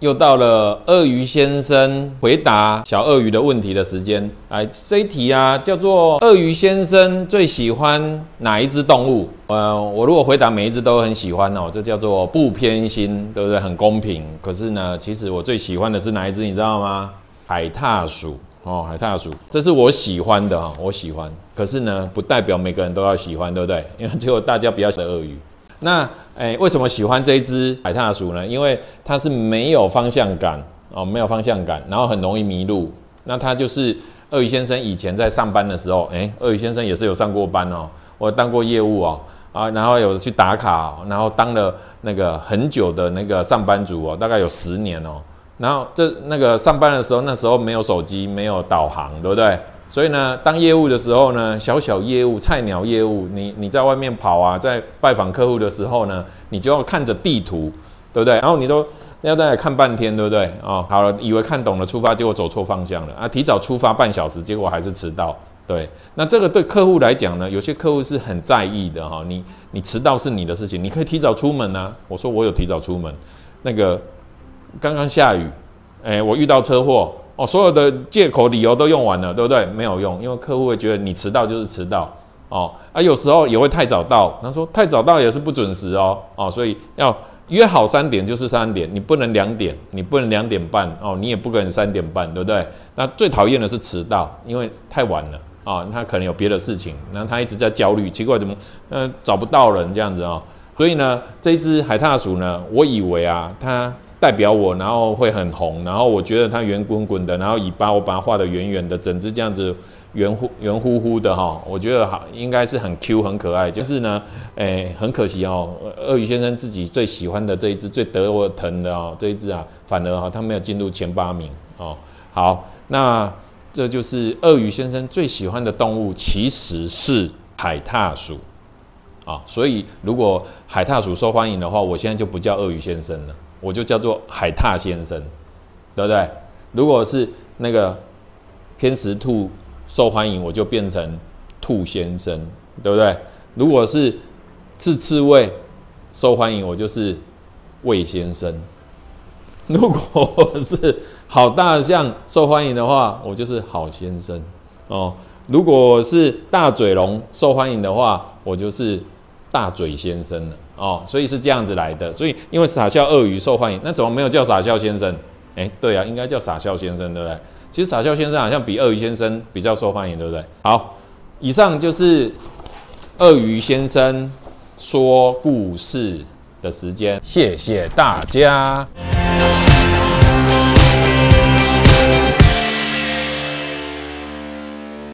又到了鳄鱼先生回答小鳄鱼的问题的时间。哎，这一题啊，叫做鳄鱼先生最喜欢哪一只动物？呃，我如果回答每一只都很喜欢哦，这叫做不偏心，对不对？很公平。可是呢，其实我最喜欢的是哪一只？你知道吗？海獭鼠哦，海獭鼠，这是我喜欢的哈，我喜欢。可是呢，不代表每个人都要喜欢，对不对？因为最后大家比较喜欢鳄鱼。那诶，为什么喜欢这一只海獭鼠呢？因为它是没有方向感哦，没有方向感，然后很容易迷路。那它就是鳄鱼先生以前在上班的时候，诶，鳄鱼先生也是有上过班哦，我当过业务哦，啊，然后有去打卡，然后当了那个很久的那个上班族哦，大概有十年哦。然后这那个上班的时候，那时候没有手机，没有导航，对不对？所以呢，当业务的时候呢，小小业务、菜鸟业务，你你在外面跑啊，在拜访客户的时候呢，你就要看着地图，对不对？然后你都要在那看半天，对不对？哦，好了，以为看懂了出发，结果走错方向了啊！提早出发半小时，结果还是迟到。对，那这个对客户来讲呢，有些客户是很在意的哈。你你迟到是你的事情，你可以提早出门啊。我说我有提早出门，那个刚刚下雨，哎，我遇到车祸。哦，所有的借口理由都用完了，对不对？没有用，因为客户会觉得你迟到就是迟到哦。啊，有时候也会太早到，他说太早到也是不准时哦。哦，所以要约好三点就是三点，你不能两点，你不能两点半哦，你也不可能三点半，对不对？那最讨厌的是迟到，因为太晚了啊，他可能有别的事情，然后他一直在焦虑，奇怪怎么嗯找不到人这样子啊？所以呢，这只海獭鼠呢，我以为啊，它。代表我，然后会很红，然后我觉得它圆滚滚的，然后尾巴我把它画的圆圆的，整只这样子圆乎圆乎乎的哈，我觉得好应该是很 Q 很可爱。就是呢，诶，很可惜哦，鳄鱼先生自己最喜欢的这一只最得我疼的哦，这一只啊，反而哈它没有进入前八名哦。好，那这就是鳄鱼先生最喜欢的动物，其实是海獭鼠啊。所以如果海獭鼠受欢迎的话，我现在就不叫鳄鱼先生了。我就叫做海獭先生，对不对？如果是那个偏食兔受欢迎，我就变成兔先生，对不对？如果是刺刺猬受欢迎，我就是魏先生。如果是好大象受欢迎的话，我就是好先生哦。如果是大嘴龙受欢迎的话，我就是大嘴先生了。哦，所以是这样子来的，所以因为傻笑鳄鱼受欢迎，那怎么没有叫傻笑先生？哎，对啊，应该叫傻笑先生，对不对？其实傻笑先生好像比鳄鱼先生比较受欢迎，对不对？好，以上就是鳄鱼先生说故事的时间，谢谢大家。